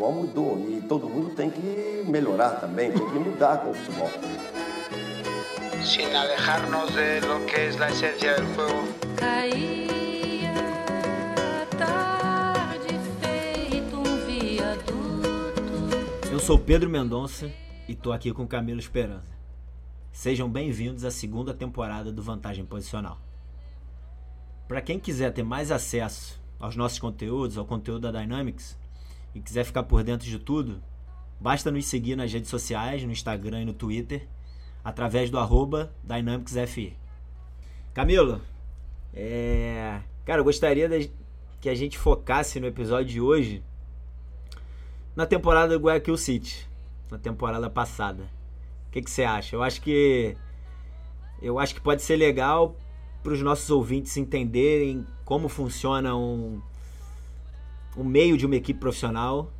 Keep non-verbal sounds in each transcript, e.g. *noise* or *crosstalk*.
futebol mudou e todo mundo tem que melhorar também, tem que mudar com o futebol. Sin alejarnos de lo que es la esencia del juego. Caía tarde feito um viaduto. Eu sou Pedro Mendonça e tô aqui com Camilo Esperança. Sejam bem-vindos à segunda temporada do Vantagem Posicional. Para quem quiser ter mais acesso aos nossos conteúdos, ao conteúdo da Dynamics e quiser ficar por dentro de tudo, basta nos seguir nas redes sociais, no Instagram e no Twitter, através do arroba DynamicsFI. Camilo, é... cara, eu gostaria de- que a gente focasse no episódio de hoje na temporada do Guayaquil City, na temporada passada. O que, que você acha? Eu acho que eu acho que pode ser legal para os nossos ouvintes entenderem como funciona um, o meio de uma equipe profissional,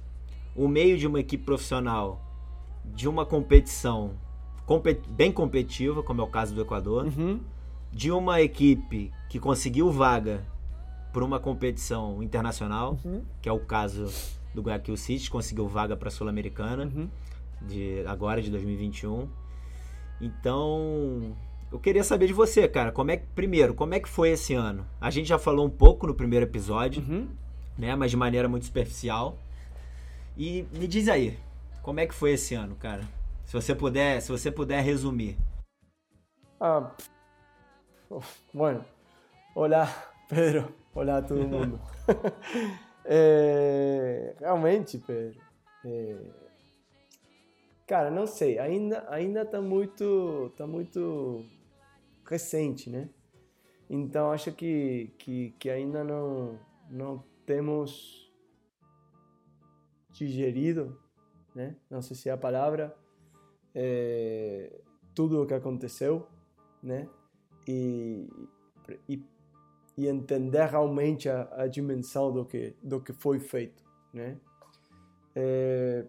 o meio de uma equipe profissional de uma competição compe- bem competitiva, como é o caso do Equador, Uhum. de uma equipe que conseguiu vaga por uma competição internacional, Uhum. que é o caso do Guayaquil City, que conseguiu vaga para a Sul-Americana Uhum. de agora de 2021. Então, eu queria saber de você, cara, como é que primeiro, como é que foi esse ano? A gente já falou um pouco no primeiro episódio, Uhum. Né, mas de maneira muito superficial. E me diz aí, como é que foi esse ano, cara? Se você puder, se você puder resumir. Ah, bueno, olá *laughs* Pedro, olá todo mundo. *laughs* É, realmente, Pedro, é, cara, não sei, ainda ainda tá muito tá muito recente, né? Então acho que que, que ainda não não temos digerido, né? Não sei se é a palavra, é, tudo o que aconteceu, né? E, e, e entender realmente a, a dimensão do que do que foi feito, né? É,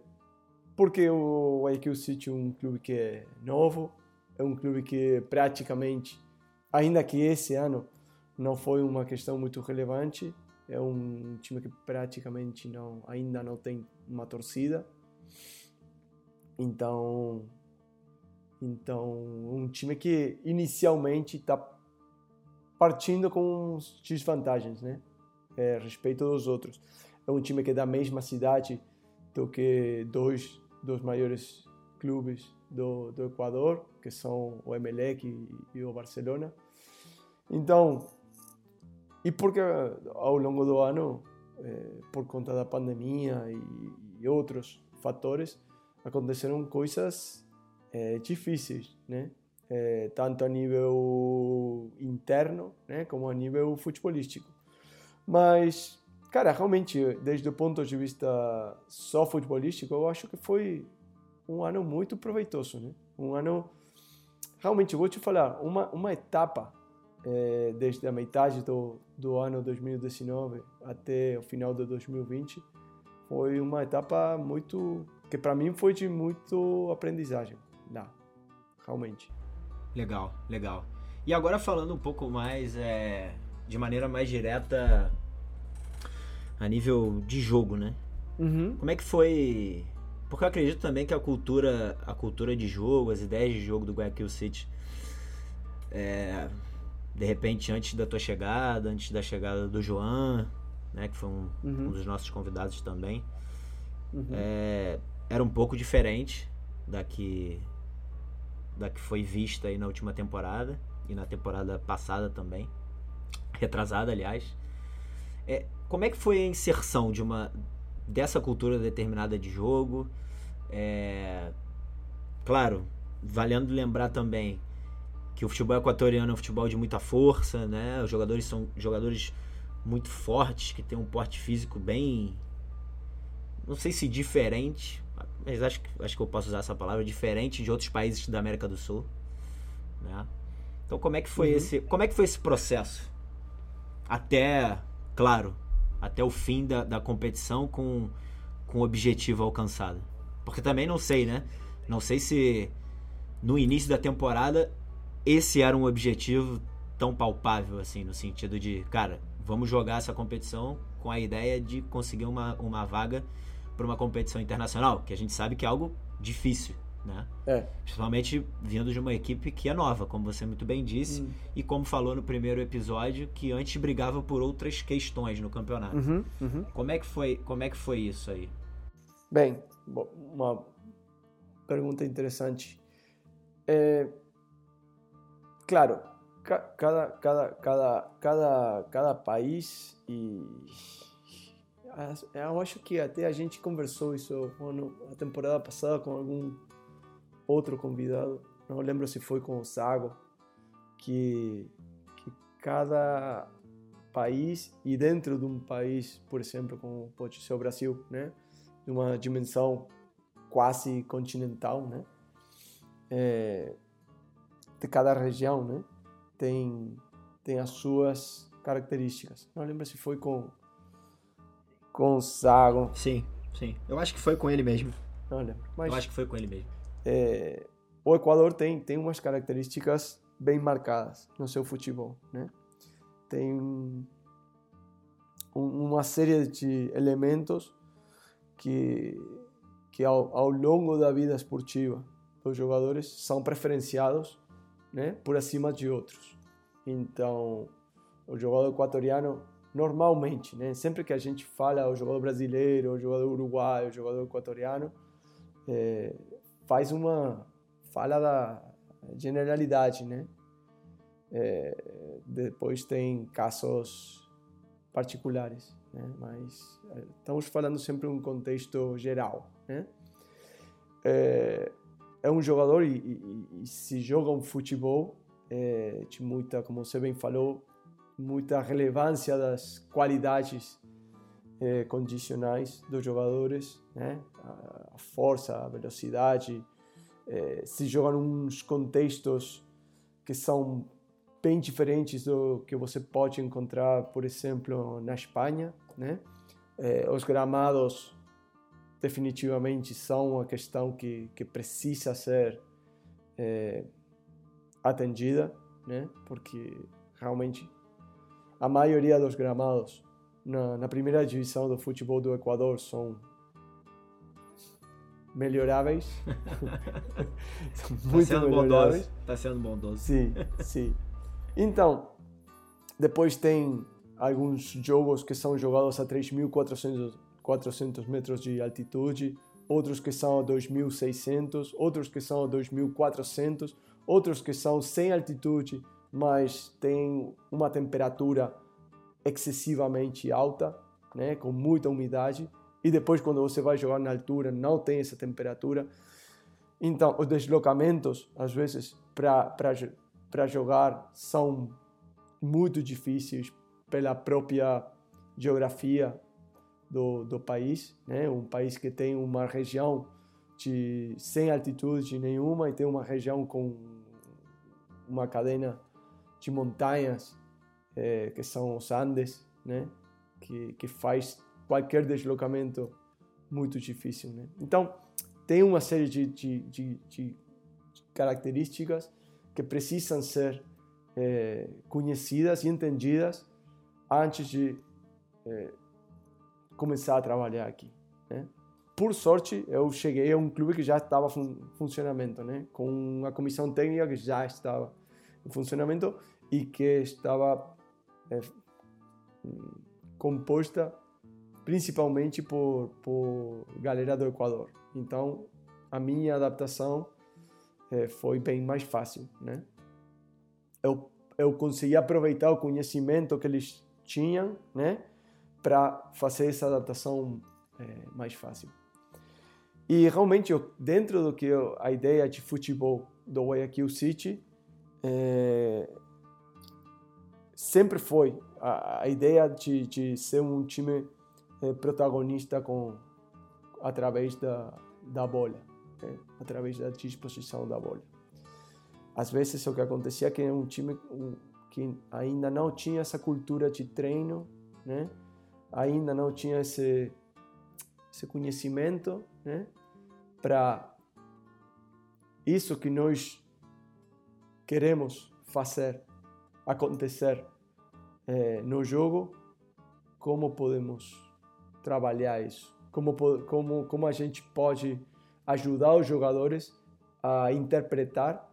porque o IQ City é um clube que é novo, é um clube que praticamente, ainda que esse ano não foi uma questão muito relevante, é um time que praticamente não ainda não tem uma torcida. Então, então um time que inicialmente está partindo com desvantagens, né? É, respeito dos outros. É um time que é da mesma cidade do que dois dos maiores clubes do, do Equador, que são o Emelec e, e o Barcelona. Então, e porque ao longo do ano, eh, por conta da pandemia e, outros fatores, aconteceram coisas eh, difíceis, né? Eh, tanto a nível interno, né, como a nível futebolístico. Mas, cara, realmente, desde o ponto de vista só futebolístico, eu acho que foi um ano muito proveitoso, né? Um ano, realmente, vou te falar, uma, uma etapa eh, desde a metade do, do ano 2019 até o final de 2020 foi uma etapa muito que para mim foi de muito aprendizagem lá realmente Legal, legal. E agora falando um pouco mais, é, de maneira mais direta, a nível de jogo, né? uhum. Como é que foi? Porque eu acredito também que a cultura, a cultura de jogo, as ideias de jogo do Guayaquil City, é, de repente antes da tua chegada, antes da chegada do Joan, né, que foi um, Uhum. um dos nossos convidados também, Uhum. é, era um pouco diferente da que da que foi vista aí na última temporada e na temporada passada também, retrasada, aliás. É, como é que foi a inserção de uma dessa cultura determinada de jogo? É, claro, valendo lembrar também que o futebol equatoriano é um futebol de muita força, né? Os jogadores são jogadores muito fortes, que têm um porte físico bem. Não sei se diferente, mas acho, que- acho que eu posso usar essa palavra, diferente de outros países da América do Sul. Né? Então como é que foi Uhum. esse. Como é que foi esse processo? Até, claro, até o fim da, da competição com, com o objetivo alcançado. Porque também não sei, né? Não sei se no início da temporada esse era um objetivo tão palpável, assim, no sentido de, cara, vamos jogar essa competição com a ideia de conseguir uma, uma vaga para uma competição internacional, que a gente sabe que é algo difícil, né? É. Principalmente vindo de uma equipe que é nova, como você muito bem disse, Hum. e como falou no primeiro episódio, que antes brigava por outras questões no campeonato. Uhum, uhum. Como é que foi, como é que foi isso aí? Bem, uma pergunta interessante. É, claro, ca- cada, cada, cada, cada, cada país e eu acho que até a gente conversou isso quando, a temporada passada com algum outro convidado, não lembro se foi com o Sago, que, que cada país e dentro de um país, por exemplo, como pode ser o Brasil, né? de uma dimensão quase continental, né? É, de cada região, né? Tem tem as suas características. Não lembro se foi com com o Sago, Sim, sim. Eu acho que foi com ele mesmo. não lembro. Mas Eu acho que foi com ele mesmo. é, o Equador tem tem umas características bem marcadas no seu futebol, né? Tem um- uma série de elementos que que ao, ao longo da vida esportiva dos jogadores são preferenciados, né, por acima de outros. Então, o jogador equatoriano normalmente, né, sempre que a gente fala o jogador brasileiro, o jogador uruguaio, o jogador equatoriano, é, faz uma fala da generalidade, né? É, depois tem casos particulares, né? Mas é, estamos falando sempre um contexto geral, né? É, é um jogador e, e- e se joga um futebol é, de muita, como você bem falou, muita relevância das qualidades eh, condicionais dos jogadores, né? A, a força, a velocidade, eh, se joga uns contextos que são bem diferentes do que você pode encontrar, por exemplo, na Espanha, né? Eh, os gramados definitivamente são uma questão que, que precisa ser eh, atendida, né? Porque realmente a maioria dos gramados na, na primeira divisão do futebol do Equador são melhoráveis. *laughs* são Tá muito sendo melhoráveis. bondoso. Tá sendo bondoso. Sim, sim. Então, depois tem alguns jogos que são jogados a 3.400 400 metros de altitude, outros que são a 2.600, outros que são a 2.400, outros que são sem altitude, mas tem uma temperatura excessivamente alta, né, com muita umidade, e depois quando você vai jogar na altura não tem essa temperatura. Então, os deslocamentos, às vezes, para jogar são muito difíceis pela própria geografia do, do país, né? Um país que tem uma região de sem altitude nenhuma e tem uma região com uma cadena de montanhas eh, que são os Andes, né? Que que faz qualquer deslocamento muito difícil, né? Então tem uma série de, de, de, de características que precisam ser eh, conhecidas e entendidas antes de eh, começar a trabalhar aqui. Né? Por sorte, eu cheguei a um clube que já estava em funcionamento, né? com uma comissão técnica que já estava em funcionamento e que estava é, composta principalmente por, por galera do Equador. Então, a minha adaptação é, foi bem mais fácil. Né? Eu, eu consegui aproveitar o conhecimento que eles tinham, né? Para fazer essa adaptação é, mais fácil. E realmente, eu, dentro do que eu, a ideia de futebol do Guayaquil City, é, sempre foi a, a ideia de, de, ser um time é, protagonista com através da, da bola, né? através da disposição da bola. Às vezes, o que acontecia é que era um time que ainda não tinha essa cultura de treino, né? Ainda não tinha esse, esse conhecimento né, para isso que nós queremos fazer acontecer é, no jogo, como podemos trabalhar isso. como, como, como a gente pode ajudar os jogadores a interpretar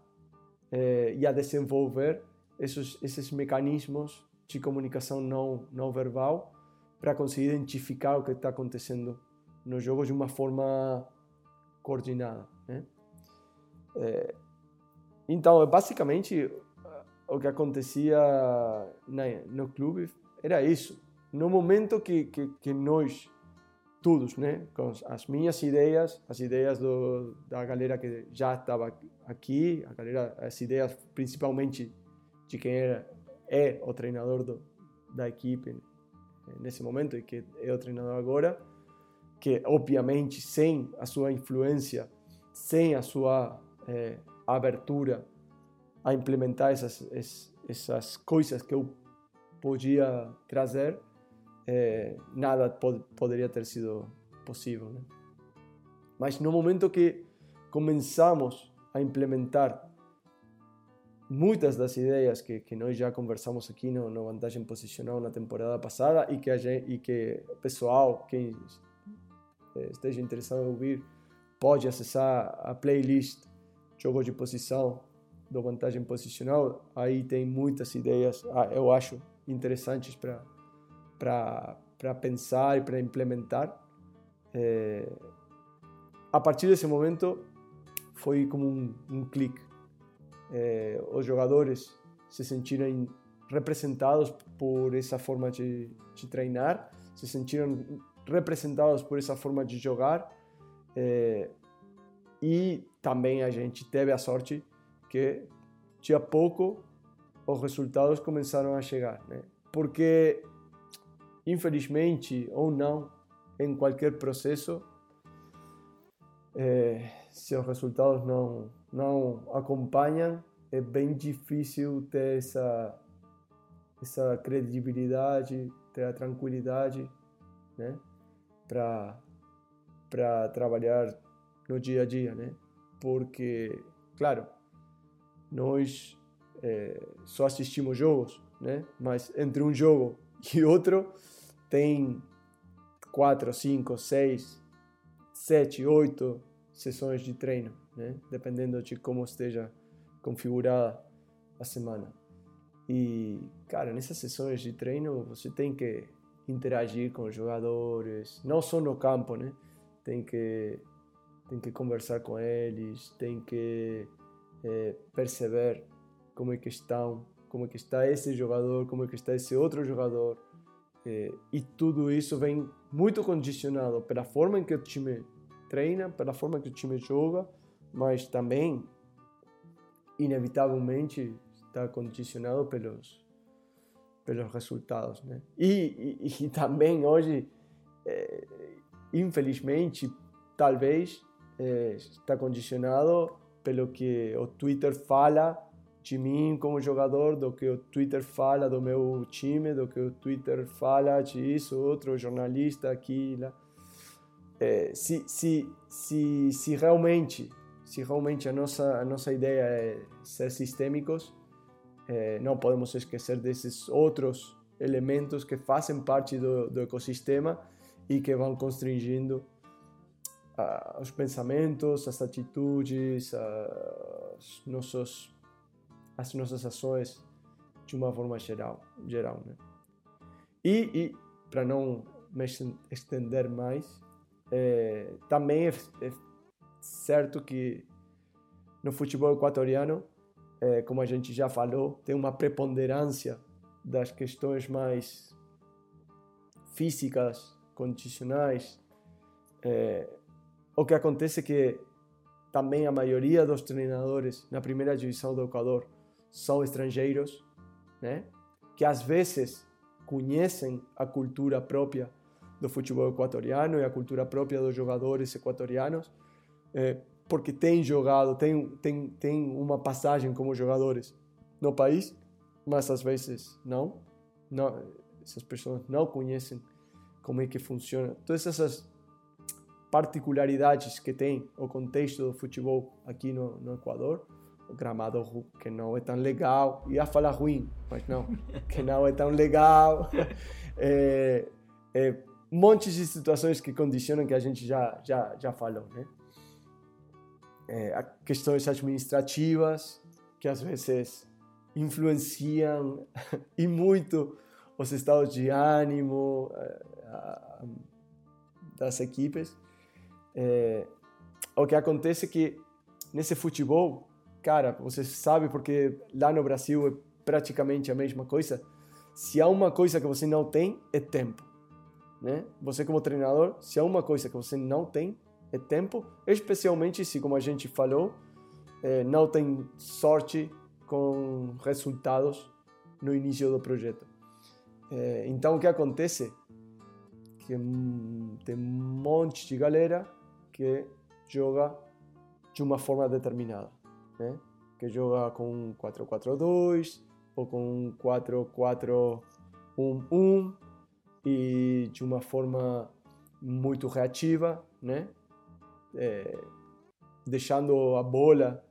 eh, e a desenvolver esses, esses mecanismos de comunicação não, não verbal para conseguir identificar o que está acontecendo no jogo de uma forma coordenada. Né? Eh, então, basicamente, o que acontecia na, no clube era isso. No momento que, que, que nós, todos, né, com as minhas ideias, as ideias do, da galera que já estava aqui, a galera, as ideias principalmente de quem era, é o treinador do, da equipe eh, nesse momento e que é o treinador agora, que obviamente sem a sua influência, sem a sua eh, abertura a implementar essas, es- essas coisas que eu podia trazer, eh, nada pod- poderia ter sido possível. né? Mas no momento que começamos a implementar muitas das ideias que, que nós já conversamos aqui no, no Vantagem Posicional na temporada passada e que, a gente, e que o pessoal, quem eh, esteja interessado em ouvir, pode acessar a playlist Jogo de Posição do Vantagem Posicional. Aí tem muitas ideias, ah, eu acho, interessantes para pensar e para implementar. Eh, a partir desse momento, foi como um, um clique. Eh, os jogadores se sentiram representados por essa forma de, de treinar, se sentiram representados por essa forma de jogar eh, e também a gente teve a sorte que de a pouco os resultados começaram a chegar, né? Porque infelizmente ou não, em qualquer processo, eh, se os resultados não não acompanham, é bem difícil ter essa essa credibilidade, ter a tranquilidade, né, para trabalhar no dia a dia, né? Porque, claro, nós eh, só assistimos jogos, né? Mas entre um jogo *laughs* e outro tem quatro, cinco, seis, sete, oito sessões de treino, né? Dependendo de como esteja configurada a semana. E, cara, nessas sessões de treino você tem que interagir com os jogadores, não só no campo, né? Tem que tem que conversar com eles, tem que eh, perceber como é que estão, como é que está esse jogador, como é que está esse outro jogador. Eh, e tudo isso vem muito condicionado pela forma em que o time treina, pela forma que o time joga, mas também, inevitavelmente, está condicionado pelos pelos resultados, né? E, e, e *laughs* também hoje, eh, infelizmente, talvez eh, está condicionado pelo que o Twitter fala de mim como jogador, do que o Twitter fala do meu time, do que o Twitter fala de isso, outro jornalista aqui lá. Eh, se, se, se, se realmente se realmente a nossa a nossa ideia é ser sistêmicos eh, não podemos esquecer desses outros elementos que fazem parte do, do ecossistema e que vão constringindo ah, os pensamentos, as atitudes, as, nossos, as nossas ações de uma forma geral, geral né? E, e para não me esten- estender mais, eh, também é, é certo que no futebol equatoriano, eh, como a gente já falou, tem uma preponderância das questões mais físicas, condicionais. Eh, o que acontece é que também a maioria dos treinadores na primeira divisão do Equador são estrangeiros, né? Que às vezes conhecem a cultura própria do futebol equatoriano e a cultura própria dos jogadores equatorianos, eh, porque têm jogado, têm, têm, têm uma passagem como jogadores no país, mas às vezes não. não essas pessoas não conhecem como é que funciona. Todas essas particularidades que tem o contexto do futebol aqui no, no Equador, o gramado que não é tão legal, ia falar ruim, mas não, que não é tão legal, *laughs* é, é, montes de situações que condicionam que a gente já já já falou, né? É, questões administrativas que às vezes influenciam *laughs* e muito os estados de ânimo eh, das equipes. É, o que acontece é que nesse futebol, cara, você sabe porque lá no Brasil é praticamente a mesma coisa. Se há uma coisa que você não tem, é tempo. Né? Você como treinador, se há uma coisa que você não tem, é tempo, especialmente se, como a gente falou, eh, não tem sorte com resultados no início do projeto. Eh, então, o que acontece? Que tem um monte de galera que joga de uma forma determinada, né? Que joga com um 4-4-2 ou com um 4-4-1-1 e de uma forma muito reativa, né? É, deixando a bola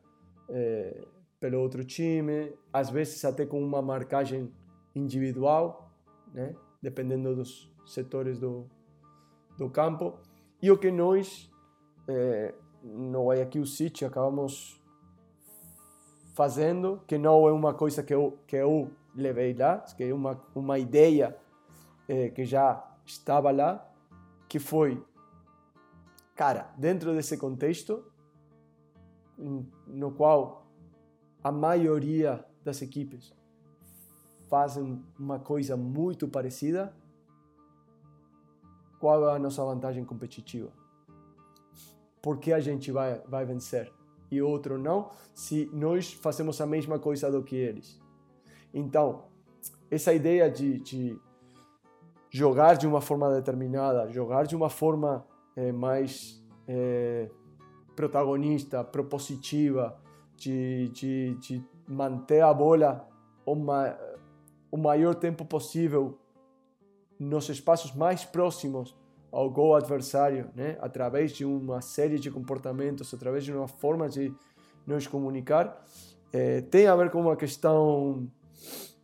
é, pelo outro time, às vezes até com uma marcagem individual, né? Dependendo dos setores do, do campo. E o que nós, é, no Guayaquil City, acabamos fazendo, que não é uma coisa que eu, que eu levei lá, que é uma, uma ideia eh, que já estava lá, que foi, cara, dentro desse contexto, no qual a maioria das equipes fazem uma coisa muito parecida, qual é a nossa vantagem competitiva? Por que a gente vai, vai vencer e outro não, se nós fazemos a mesma coisa do que eles? Então, essa ideia de, de jogar de uma forma determinada, jogar de uma forma eh, mais eh, protagonista, propositiva, de, de, de manter a bola o, ma o maior tempo possível nos espaços mais próximos ao gol adversário, né? através de uma série de comportamentos, através de uma forma de nos comunicar, eh, tem a ver com uma questão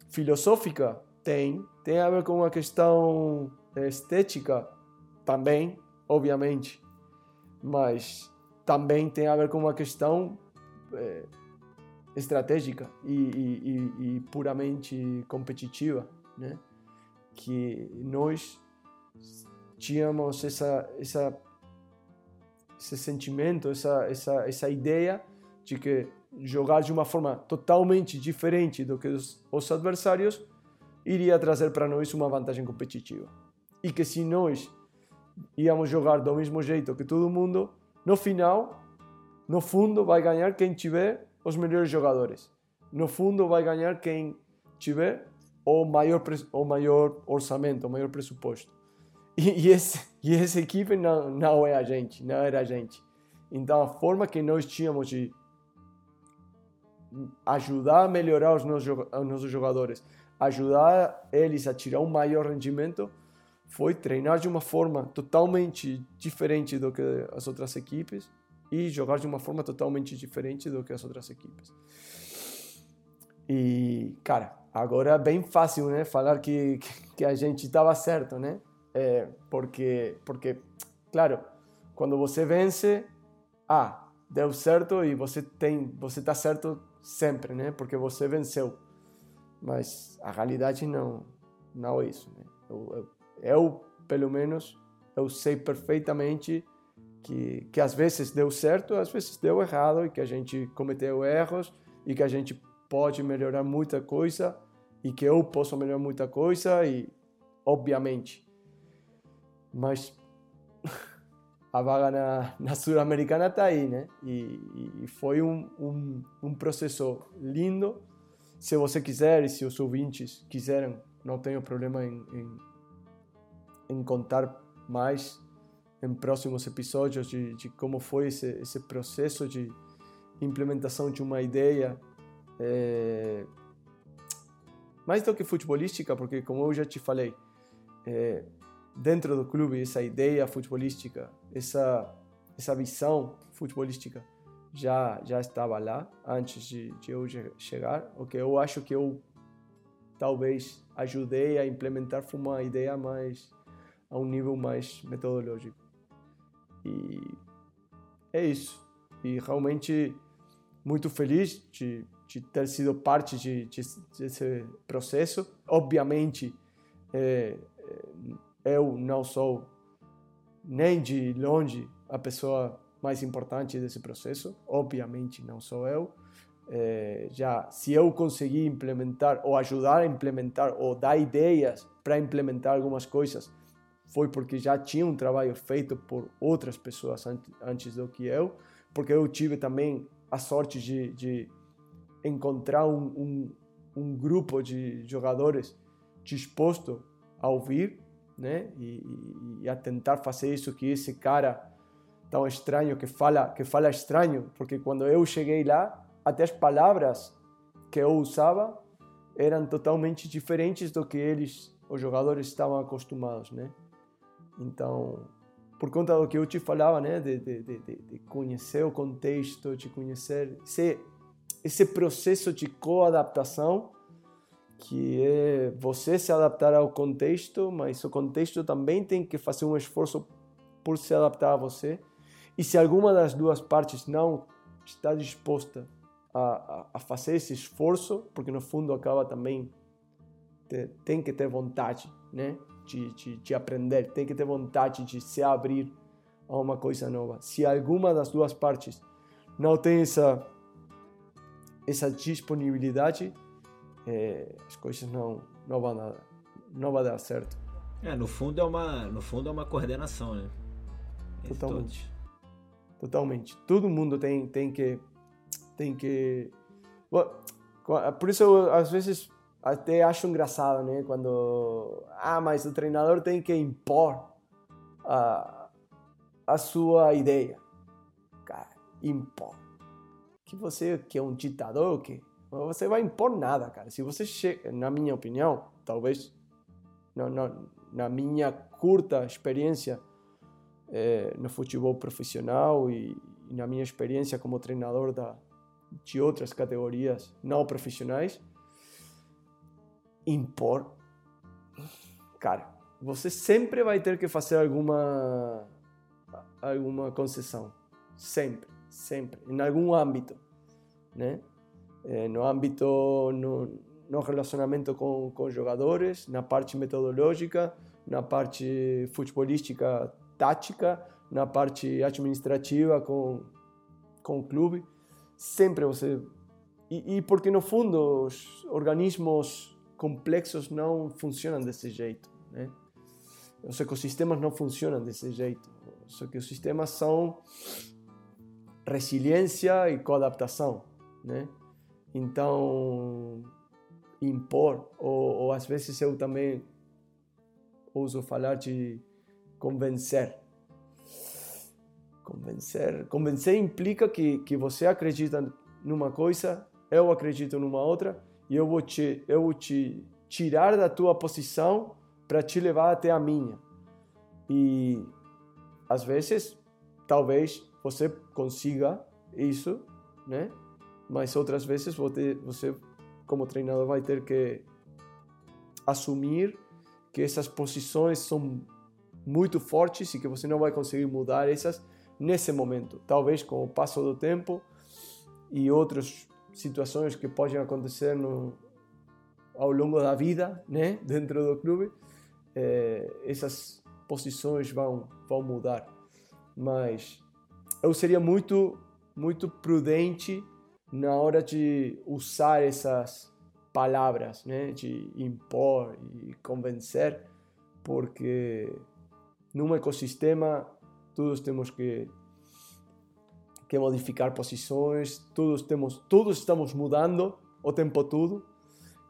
filosófica? Tem. Tem a ver com uma questão eh, estética? Também, obviamente. Mas também tem a ver com uma questão eh, estratégica e, e, e, e puramente competitiva, né? Que nós tínhamos essa, essa, esse sentimento, essa, essa, essa ideia de que jogar de uma forma totalmente diferente do que os, os adversários iria trazer para nós uma vantagem competitiva. E que se nós íamos jogar do mesmo jeito que todo mundo, no final, no fundo, vai ganhar quem tiver os melhores jogadores. No fundo, vai ganhar quem tiver o maior, o maior orçamento, o maior pressuposto. *laughs* E, e, esse, e essa equipe não, não é a gente, não era a gente. Então, a forma que nós tínhamos de ajudar a melhorar os nossos, os nossos jogadores, ajudar eles a tirar um maior rendimento, foi treinar de uma forma totalmente diferente do que as outras equipes e jogar de uma forma totalmente diferente do que as outras equipes. E, cara, agora é bem fácil, né, falar que, *laughs* que a gente estava certo, né? É, porque, porque, claro, quando você vence, ah, deu certo e você tem, você está certo sempre, né? Porque você venceu. Mas a realidade não, não é isso. Né? Eu, eu, eu, pelo menos, eu sei perfeitamente que, que às vezes deu certo, às vezes deu errado e que a gente cometeu erros e que a gente pode melhorar muita coisa e que eu posso melhorar muita coisa e, obviamente, mas *laughs* a vaga na, na Sul-Americana está aí, né? E, e foi um, um, um, processo lindo. Se você quiser e se os ouvintes quiserem, não tenho problema em, em, em contar mais em próximos episódios de, de como foi esse, esse processo de implementação de uma ideia. É, mais do que futebolística, porque como eu já te falei, é, dentro do clube essa ideia futebolística, essa essa visão futebolística já já estava lá antes de, de eu chegar. O que eu acho que eu talvez ajudei a implementar foi uma ideia mais a um nível mais metodológico. E é isso. E realmente muito feliz de, de ter sido parte de, de, desse processo. Obviamente, é, é, eu não sou nem de longe a pessoa mais importante desse processo. Obviamente, não sou eu. É, já se eu conseguir implementar ou ajudar a implementar ou dar ideias para implementar algumas coisas foi porque já tinha um trabalho feito por outras pessoas antes do que eu, porque eu tive também a sorte de, de encontrar um, um, um, grupo de jogadores disposto a ouvir, né, e, e, a tentar fazer isso que esse cara tão estranho que fala que fala estranho, porque quando eu cheguei lá, até as palavras que eu usava eram totalmente diferentes do que eles, os jogadores, estavam acostumados, né? Então, por conta do que eu te falava, né, de, de, de, de conhecer o contexto, de conhecer esse, esse processo de coadaptação, que é você se adaptar ao contexto, mas o contexto também tem que fazer um esforço por se adaptar a você. E se alguma das duas partes não está disposta a, a, fazer esse esforço, porque no fundo acaba também tem que ter vontade, né? De, de, de aprender, tem que ter vontade de se abrir a uma coisa nova. Se alguma das duas partes não tem essa, essa disponibilidade, é, as coisas não, não, vão dar, não vai dar certo. É, no fundo é uma, no fundo é uma coordenação, né? Totalmente. Totalmente. Todo mundo tem, tem que tem que por isso às vezes até acho engraçado, né? Quando. Ah, mas o treinador tem que impor a, a sua ideia. Cara, impor. Que você que é um ditador, o quê? Você vai impor nada, cara. Se você chega, na minha opinião, talvez, não, não, na minha curta experiência é, no futebol profissional e, e na minha experiência como treinador da, de outras categorias não profissionais, impor, cara, você sempre vai ter que fazer alguma alguma concessão, sempre, sempre, em algum âmbito, né? É, no âmbito no, no relacionamento com, com jogadores, na parte metodológica, na parte futebolística, tática, na parte administrativa com com o clube, sempre você e, e porque no fundo os organismos complexos não funcionam desse jeito, né? Os ecossistemas não funcionam desse jeito. Os ecossistemas são resiliência e coadaptação, né? Então, impor, ou, ou às vezes eu também uso falar de convencer. Convencer, convencer implica que, que você acredita numa coisa, eu acredito numa outra, e eu vou te, eu vou te tirar da tua posição para te levar até a minha. E às vezes, talvez você consiga isso, né? Mas outras vezes você, como treinador vai ter que assumir que essas posições são muito fortes e que você não vai conseguir mudar essas nesse momento. Talvez com o passo do tempo e outros situações que podem acontecer no, ao longo da vida, né, *laughs* dentro do clube, é, essas posições vão vão mudar. Mas eu seria muito muito prudente na hora de usar essas palavras, né, de impor e convencer, porque num ecossistema todos temos que que modificar posições, todos temos, todos estamos mudando o tempo todo.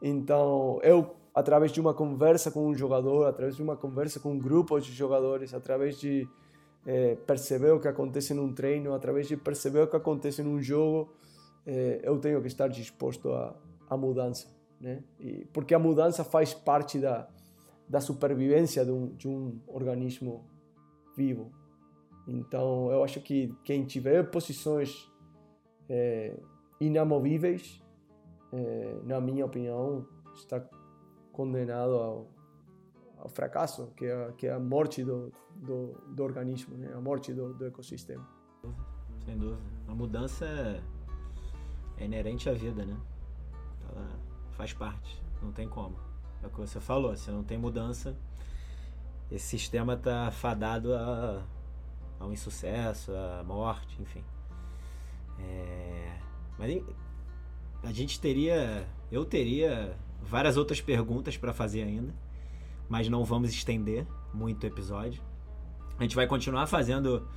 Então, eu através de uma conversa com um jogador, através de uma conversa com um grupo de jogadores, através de é, perceber o que acontece num treino, através de perceber o que acontece num jogo, é, eu tenho que estar disposto a mudança, né? E, porque a mudança faz parte da, da supervivência de um, de um organismo vivo. Então, eu acho que quem tiver posições é, inamovíveis, é, na minha opinião, está condenado ao, ao fracasso, que é, que é a morte do, do, do organismo, né? a morte do, do ecossistema. Sem dúvida. A mudança é, é inerente à vida, né? Ela faz parte, não tem como. É o que você falou, se não tem mudança, esse sistema tá fadado a, a um insucesso, a morte, enfim. É, mas a gente teria, eu teria várias outras perguntas para fazer ainda, mas não vamos estender muito o episódio. A gente vai continuar fazendo,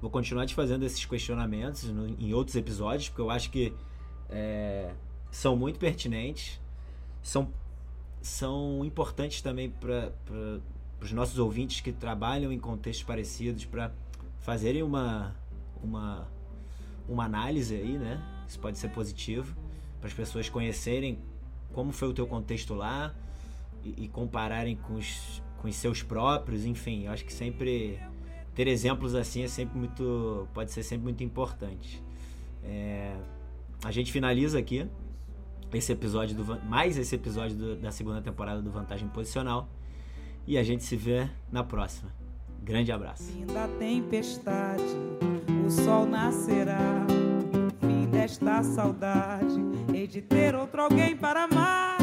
vou continuar te fazendo esses questionamentos no, em outros episódios, porque eu acho que é, são muito pertinentes, são, são importantes também para os nossos ouvintes que trabalham em contextos parecidos, para fazerem uma, uma, uma análise aí, né? Isso pode ser positivo, para as pessoas conhecerem como foi o teu contexto lá e, e compararem com os, com os seus próprios, enfim, eu acho que sempre ter exemplos assim é sempre muito pode ser sempre muito importante. É, a gente finaliza aqui esse episódio do mais esse episódio do, da segunda temporada do Vantagem Posicional e a gente se vê na próxima. Grande abraço. Fim da tempestade, o sol nascerá. Fim desta saudade, hei de ter outro alguém para amar.